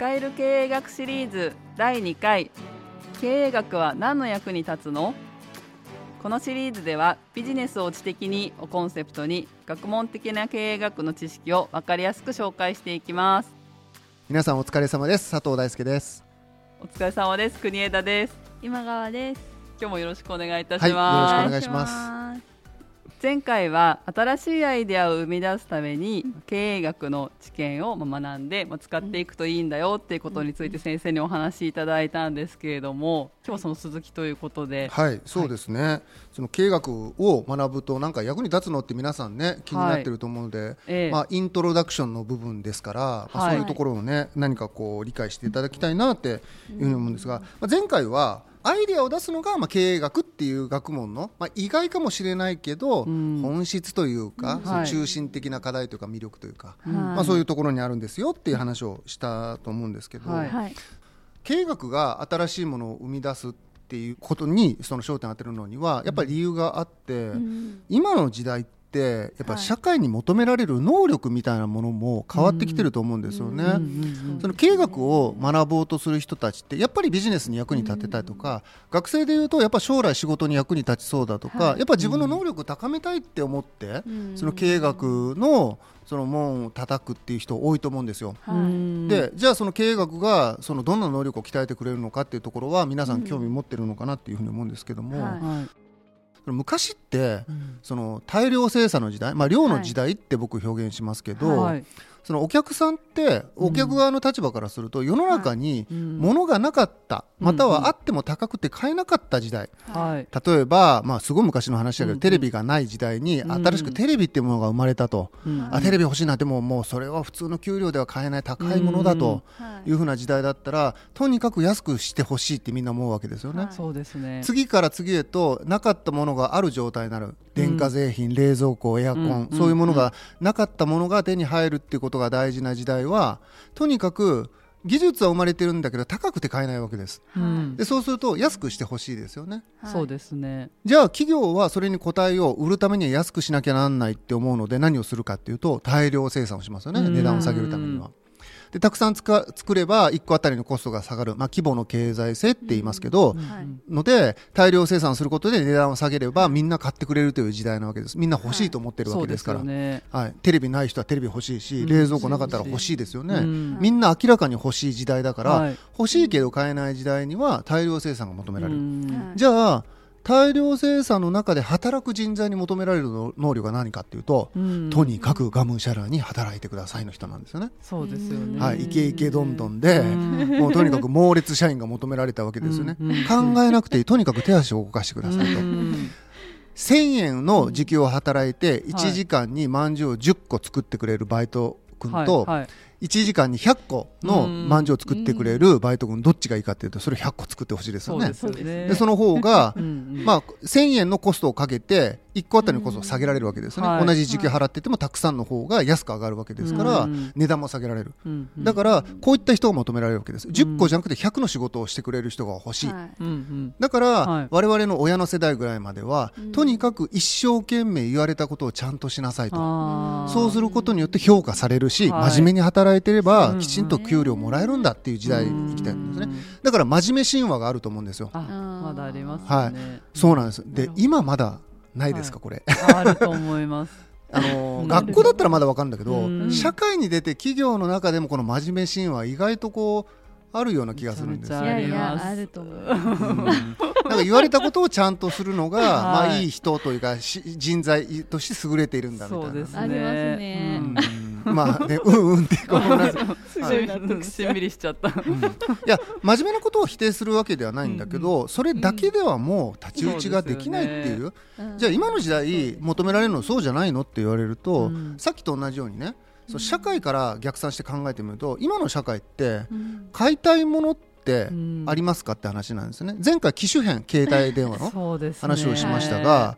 使える経営学シリーズ第2回。経営学は何の役に立つの？このシリーズではビジネスを知的にをコンセプトに学問的な経営学の知識を分かりやすく紹介していきます。皆さんお疲れ様です。佐藤大輔です。お疲れ様です。国枝です。今川です。今日もよろしくお願いいたしはいます、よろしくお願いします前回は新しいアイデアを生み出すために経営学の知見をまあ学んでまあ使っていくといいんだよっていうことについて先生にお話しいただいたんですけれども今日はその続きということで。はいそうですね、その経営学を学ぶとなんか役に立つのって皆さんね気になってると思うので、ええ。まあイントロダクションの部分ですから、まあはい。そういうところをね何かこう理解していただきたいなっていうふうに思うんですが、まあ前回はアイデアを出すのがまあ経営学っていう学問の、まあ、意外かもしれないけど、ん。本質というか、はい。中心的な課題というか魅力というか、はい。まあ、そういうところにあるんですよっていう話をしたと思うんですけど、はい。はい。経営学が新しいものを生み出すっていうことにその焦点を当てるのにはやっぱり理由があって、うん。今の時代ってやっぱはい。社会に求められる能力みたいなものも変わってきてると思うんですよね。その経営学を学ぼうとする人たちってやっぱりビジネスに役に立てたいとか、学生でいうとやっぱ将来仕事に役に立ちそうだとか、はい。やっぱ自分の能力を高めたいって思って、うんその経営学のその門を叩くっていう人多いと思うんですよ。でじゃあその経営学がそのどんな能力を鍛えてくれるのかっていうところは皆さん興味持ってるのかなっていうふうに思うんですけども、昔ってうん。その大量生産の時代、まあ、量の時代って僕表現しますけど、はい。そのお客さんってお客側の立場からすると世の中にうん。物がなかった、うんまたはあっても高くて買えなかった時代、はい。例えば、まあ、すごい昔の話だけど、うんテレビがない時代にうん新しくテレビっていうものが生まれたと、うんあテレビ欲しいなでももうそれは普通の給料では買えない高いものだとはい。いうふうな時代だったらとにかく安くしてほしいってみんな思うわけですよね。はい。そうですね。次から次へとなかったものがある状態になる。電化製品、冷蔵庫エアコン、うんそういうものがなかったものが手に入るっていうことが大事な時代はとにかく技術は生まれてるんだけど高くて買えないわけです。うんでそうすると安くしてほしいですよね。はい。そうですね。じゃあ企業はそれに応えよう売るためには安くしなきゃなんないって思うので何をするかっていうと大量生産をしますよね。うん。値段を下げるためには。でたくさんつか作れば1個あたりのコストが下がる、まあ、規模の経済性って言いますけど、はい。ので大量生産することで値段を下げればみんな買ってくれるという時代なわけです。みんな欲しいと思ってるわそうですから、よね。はい、テレビない人はテレビ欲しいし、うん。冷蔵庫なかったら欲しいですよね、うん。みんな明らかに欲しい時代だから、はい。欲しいけど買えない時代には大量生産が求められる、じゃあ大量生産の中で働く人材に求められるの能力が何かっていうと、うん。とにかくがむしゃらに働いてくださいの人なんですよね、そうですよね。はい、イケイケどんどんで、うん。もうとにかく猛烈社員が求められたわけですよね、考えなくていい。とにかく手足を動かしてくださいと、うん1000円の時給を働いて1時間にまんじゅうを10個作ってくれるバイト君とはいはい1時間に100個のまんじゅうを作ってくれるバイト君どっちがいいかっていうとそれ100個作ってほしいですよね。そうでね。でその方が うんうん。まあ1000円のコストをかけて1個あたりのコストを下げられるわけですよね、はい。同じ時給払っててもたくさんの方が安く上がるわけですからうん。値段も下げられる。うんうん。だからこういった人が求められるわけです。10個じゃなくて100の仕事をしてくれる人が欲しい、だから、はい。我々の親の世代ぐらいまでは、うん。とにかく一生懸命言われたことをちゃんとしなさいと。そうすることによって評価されるし、はい。真面目に働いてれば、うんきちんと給料もらえるんだっていう時代に生きてるんですね。うんだから真面目神話があると思うんですよ。まだありますはいそうなんです。で今まだないですか、はい。これ。ああると思います。あの学校だったらまだわかるんだけど、うん。社会に出て企業の中でもこの真面目神話意外とこうあるような気がするんですよめちゃめちゃいやいやありますあると思う。うん。なんか言われたことをちゃんとするのが、はい。まあいい人というかし人材として優れているんだみたいな。そうですね。ありますね。うんまあねうんうんって ごめんなさいしんみりしちゃった。いや真面目なことを否定するわけではないんだけど、それだけではもう太刀打ちができないっていう,、うん。じゃあ今の時代求められるのそうじゃないのって言われると、うん。さっきと同じようにねそう社会から逆算して考えてみると今の社会ってうん。買いたいものってうん。ありますかって話なんですね。前回機種変携帯電話の 話をしましたが、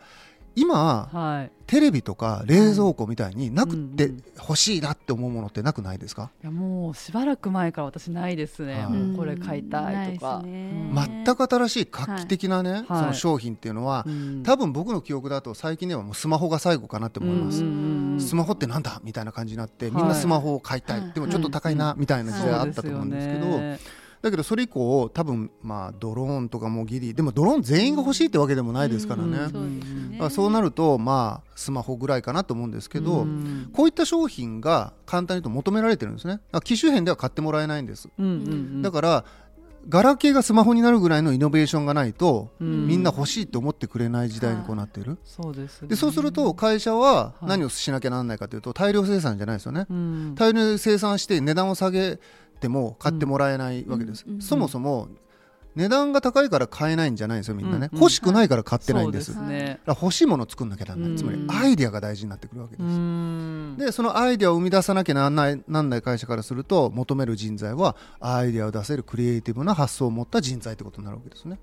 今はい。テレビとか冷蔵庫みたいになくてうんうん欲しいなって思うものってなくないですか、いやもうしばらく前から私ないですね、はい。もうこれ買いたいとか、ないですね。うん。全く新しい画期的なね、はい。その商品っていうのは、うん。多分僕の記憶だと最近ではもうスマホが最後かなって思います、うんうんうんスマホってなんだ？みたいな感じになって、はい。みんなスマホを買いたい、はいでもちょっと高いな、みたいな時代あったと思うんですけど、だけどそれ以降多分まあドローンとかもギリでもドローン全員が欲しいってわけでもないですからね、うんそうそうなるとまあスマホぐらいかなと思うんですけど、うん。こういった商品が簡単に言うと求められてるんですね。機種変では買ってもらえないんです、うんうんうん。だからガラケーがスマホになるぐらいのイノベーションがないと、うん。みんな欲しいって思ってくれない時代にこうなってい。る、そうですね。でそうすると会社ははい。何をしなきゃなんないかというと大量生産じゃないですよね、うん。大量生産して値段を下げても買ってもらえないわけです、そもそも値段が高いから買えないんじゃないんですよみんなね、うん欲しくないから買ってないんです,、そうですね。欲しいものを作んなきゃなんない、うん。つまりアイデアが大事になってくるわけです、うん。でそのアイデアを生み出さなきゃなんないなんない会社からすると求める人材はアイデアを出せるクリエイティブな発想を持った人材ってことになるわけですね。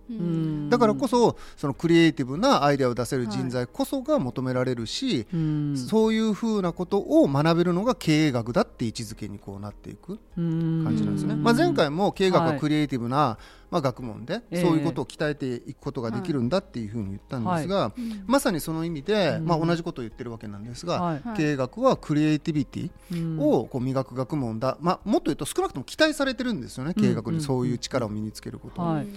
だからこそそのクリエイティブなアイデアを出せる人材こそが求められるし、うん。そういうふうなことを学べるのが経営学だって位置づけにこうなっていく感感じなんですね、まあ、前回も経営学ははい。クリエイティブな、まあ、学問でええ。そういうことを鍛えていくことができるんだっていうふうに言ったんですが、うん。まさにその意味で、うん。まあ、同じことを言ってるわけなんですが、はい。はい経営学はクリエイティビティうん。をこう磨く学問だ、まあ、もっと言うと少なくとも期待されてるんですよね、うん。経営学に。そういう力を身につけること、はい。っ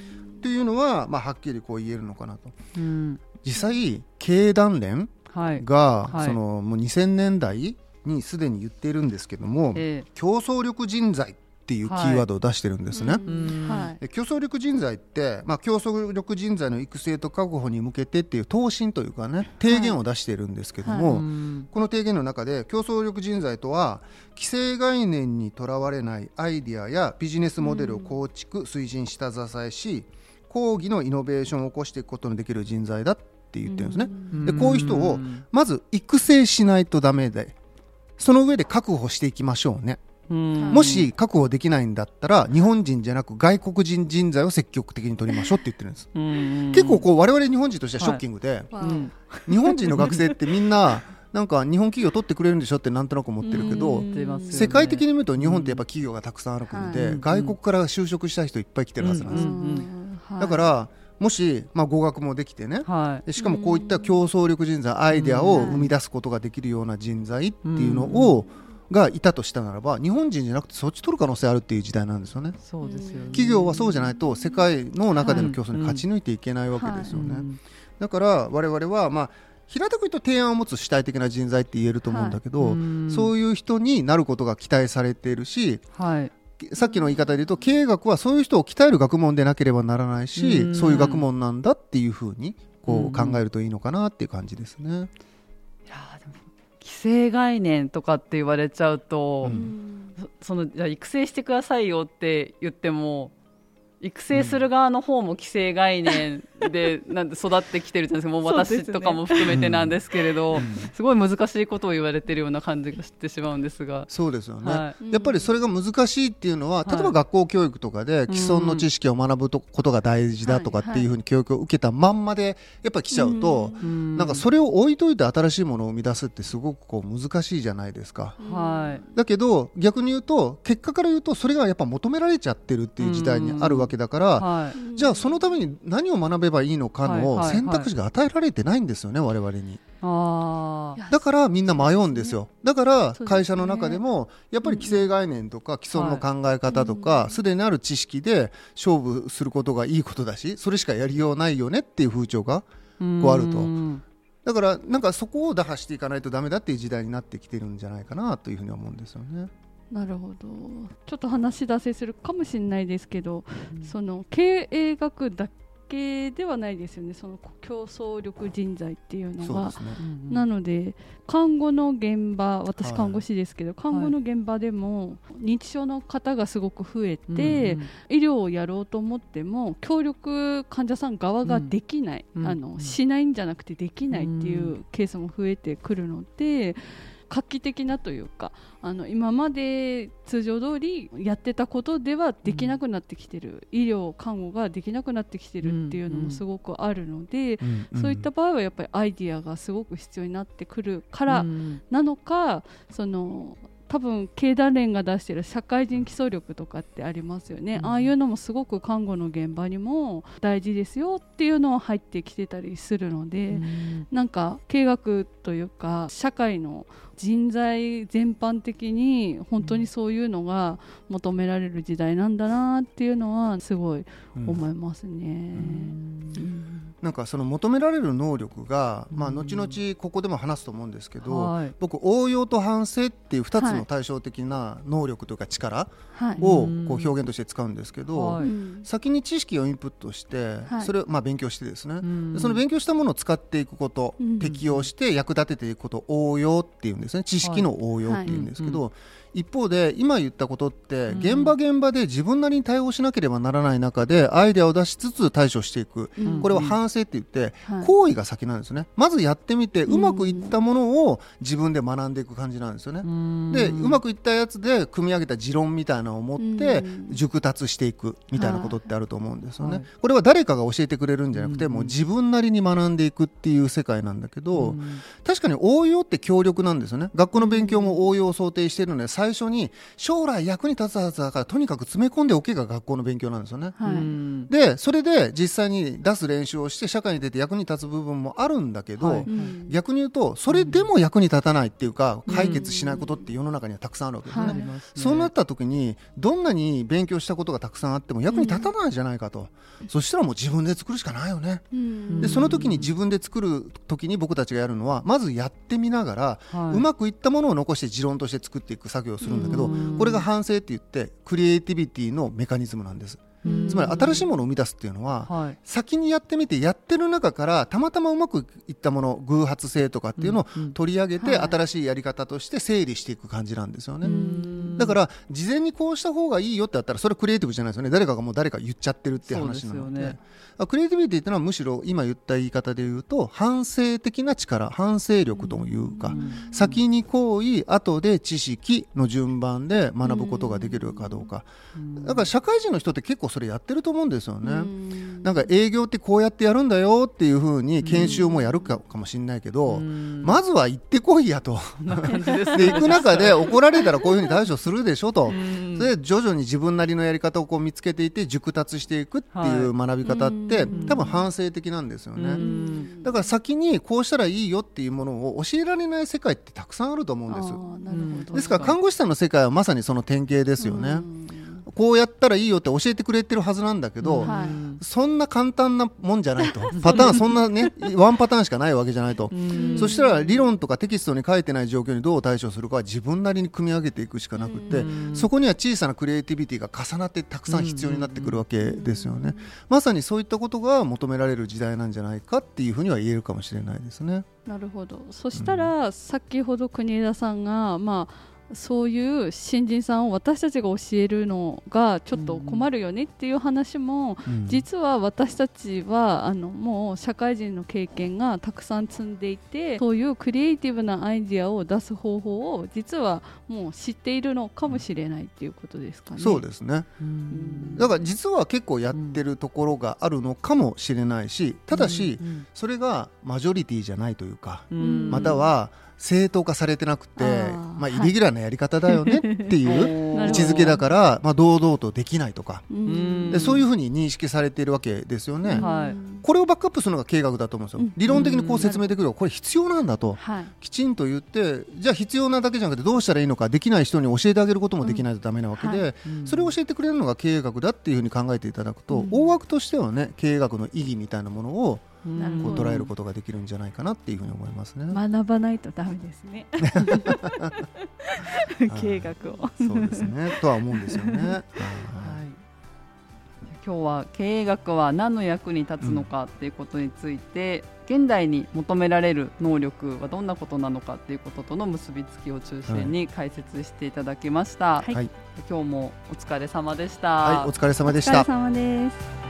ていうのは、まあ、はっきりこう言えるのかなと。うん。実際経営団連はい。が、はい。そのもう2000年代にすでに言っているんですけども、え。競争力人材っていうキーワードを出してるんですね、はい。で競争力人材って、まあ、競争力人材の育成と確保に向けてっていう答申というかね提言を出しているんですけども、うんこの提言の中で競争力人材とは既成概念にとらわれないアイデアやビジネスモデルを構築、推進下支えし講義のイノベーションを起こしていくことのできる人材だって言ってるんですね。でこういう人をまず育成しないとダメでその上で確保していきましょうね。うん。もし確保できないんだったら日本人じゃなく外国人人材を積極的に取りましょうって言ってるんです。うん。結構こう我々日本人としてはショッキングで、わうん。日本人の学生ってみんななんか日本企業取ってくれるんでしょってなんとなく思ってるけど世界的に見ると日本ってやっぱ企業がたくさんある国で、うん。外国から就職したい人いっぱい来てるはずなんです。だからもし、まあ、語学もできてねしかもこういった競争力人材アイデアを生み出すことができるような人材っていうのを、がいたとしたならば日本人じゃなくてそっち取る可能性あるっていう時代なんですよね。そうですよね。企業はそうじゃないと世界の中での競争に勝ち抜いていけないわけですよね、うんだから我々はまあ平たく言うと提案を持つ主体的な人材って言えると思うんだけど、うんそういう人になることが期待されているしはい。さっきの言い方で言うと経営学はそういう人を鍛える学問でなければならないし、うん。そういう学問なんだっていうふうにこう考えるといいのかなっていう感じですね。いやーでも既成概念とかって言われちゃうと、うん。そそのじゃあ育成してくださいよって言っても育成する側の方も既成概念でなんで育ってきてるじゃないですか。もう私とかも含めてなんですけれど、すごい難しいことを言われてるような感じがしてしまうんですが。そうですよね、はやっぱりそれが難しいっていうのは、い例えば学校教育とかで既存の知識を学ぶとことが大事だとかっていうふうに教育を受けたまんまでやっぱり来ちゃうと、うん。なんかそれを置いといて新しいものを生み出すってすごくこう難しいじゃないですか。はい。だけど逆に言うと結果から言うとそれがやっぱ求められちゃってるっていう時代にあるわけだから、はい。じゃあそのために何を学べばいいのかの選択肢が与えられてないんですよね、我々に。だからみんな迷うんですよ。だから会社の中でもやっぱり既成概念とか既存の考え方とかすでにある知識で勝負することがいいことだしそれしかやりようないよねっていう風潮がこうあると。うんだからなんかそこを打破していかないとダメだっていう時代になってきてるんじゃないかなというふうに思うんですよね。なるほど。ちょっと話脱線するかもしれないですけど、その経営学だけではないですよね。その競争力人材っていうのは。そうですね。うんなので看護の現場私はい看護師ですけど、看護の現場でも認知症の方がすごく増えて、うん医療をやろうと思っても協力患者さん側ができない、うんうん。あのしないんじゃなくてできないっていうケースも増えてくるので画期的なというかあの今まで通常通りやってたことではできなくなってきてる、医療看護ができなくなってきてるっていうのもすごくあるので、うん。そういった場合はやっぱりアイディアがすごく必要になってくるからなのか、その多分経団連が出している社会人基礎力とかってありますよね、うん。ああいうのもすごく看護の現場にも大事ですよっていうのは入ってきてたりするので、なんか経営学というか社会の人材全般的に本当にそういうのが求められる時代なんだなっていうのはすごいうん。思いますね。うんなんかその求められる能力が、まあ、うん後々ここでも話すと思うんですけど、はい。僕応用と反省っていう2つはい。の対照的な能力というか力はい。をうん。こう表現として使うんですけど、はい。うん先に知識をインプットして、はい。それをまあ勉強してですね、うん。でその勉強したものを使っていくこと、うん。適用して役立てていくことを応用っていうんですね。知識の応用っていうんですけど、は一方で今言ったことってうん。現場現場で自分なりに対応しなければならない中でアイデアを出しつつ対処していく。うん。これは反省って言ってはい。行為が先なんですね。まずやってみてうまくいったものを自分で学んでいく感じなんですよね。でうまくいったやつで組み上げた持論みたいなのを持ってうん。熟達していくみたいなことってあると思うんですよね。はい。これは誰かが教えてくれるんじゃなくて、うん。もう自分なりに学んでいくっていう世界なんだけど、確かに応用って強力なんですよね。学校の勉強も応用を想定しているので最初に将来役に立つはずだからとにかく詰め込んでおけが学校の勉強なんですよね。はい。でそれで実際に出す練習をして社会に出て役に立つ部分もあるんだけど、はい。うん。逆に言うとそれでも役に立たないっていうか解決しないことって世の中にはたくさんあるわけですね。はい。そうなった時にどんなに勉強したことがたくさんあっても役に立たないじゃないかと、そしたらもう自分で作るしかないよね。うん。でその時に自分で作る時に僕たちがやるのはまずやってみながら、はい。うまくいったものを残して持論として作っていく作業をするんだけど、うん。これが反省って言ってクリエイティビティのメカニズムなんです。うん。つまり新しいものを生み出すっていうのは、はい。先にやってみてやってる中からたまたまうまくいったもの偶発性とかっていうのを取り上げて、はい。新しいやり方として整理していく感じなんですよね。うんだから事前にこうした方がいいよってあったらそれクリエイティブじゃないですよね。誰かがもう誰か言っちゃってるっていう話なので。ね。あクリエイティビティっていうのはむしろ今言った言い方で言うと反省的な力反省力というか、先に行為後で知識の順番で学ぶことができるかどうか、だから社会人の人って結構それやってると思うんですよね。うん。なんか営業ってこうやってやるんだよっていうふうに研修もやるかかもしれないけど、ままずは行ってこいやと。で行く中で怒られたらこういうふうに対処するでしょと。うんそれで徐々に自分なりのやり方をこう見つけていって熟達していくっていう学び方って、うん多分反省的なんですようね。んだから先にこうしたらいいよっていうものを教えられない世界ってたくさんあると思うんです。ですから看護師さんの世界はまさにその典型ですよね。うんこうやったらいいよって教えてくれてるはずなんだけど、はい。そんな簡単なもんじゃないと。パターンそんなねワンパターンしかないわけじゃないと、うん。そしたら理論とかテキストに書いてない状況にどう対処するかは自分なりに組み上げていくしかなくて、うん。そこには小さなクリエイティビティが重なってたくさん必要になってくるわけですよね、まさにそういったことが求められる時代なんじゃないかっていうふうには言えるかもしれないですね。なるほど。そしたら、先ほど国枝さんがまあそういう新人さんを私たちが教えるのがちょっと困るよねっていう話も、うん。実は私たちはあのもう社会人の経験がたくさん積んでいてそういうクリエイティブなアイディアを出す方法を実はもう知っているのかもしれないっていうことですかね。そうですね。うん。だから実は結構やってるところがあるのかもしれないしただし、うんそれがマジョリティじゃないというか、うん。または正当化されてなくてまあ、イはいレギュラーなやり方だよねっていう 位置づけだから、まあ、堂々とできないとか、うん。でそういうふうに認識されているわけですよね。はい。これをバックアップするのが経営学だと思うんですよ、うん。理論的にこう説明できるこれ必要なんだと。はい。きちんと言ってじゃあ必要なだけじゃなくてどうしたらいいのかできない人に教えてあげることもできないとダメなわけで、それを教えてくれるのが経営学だっていうふうに考えていただくと、うん。大枠としてはね経営学の意義みたいなものをこう捉えることができるんじゃないかなっていうふうに思いますね。学ばないとダメですね経営学を。そうですねとは思うんですよね。はいはい今日は経営学は何の役に立つのかっていうことについて、現代に求められる能力はどんなことなのかっていうこととの結びつきを中心に解説していただきました、はいはい今日もお疲れ様でした、はい、お疲れ様でしお疲れた。様です。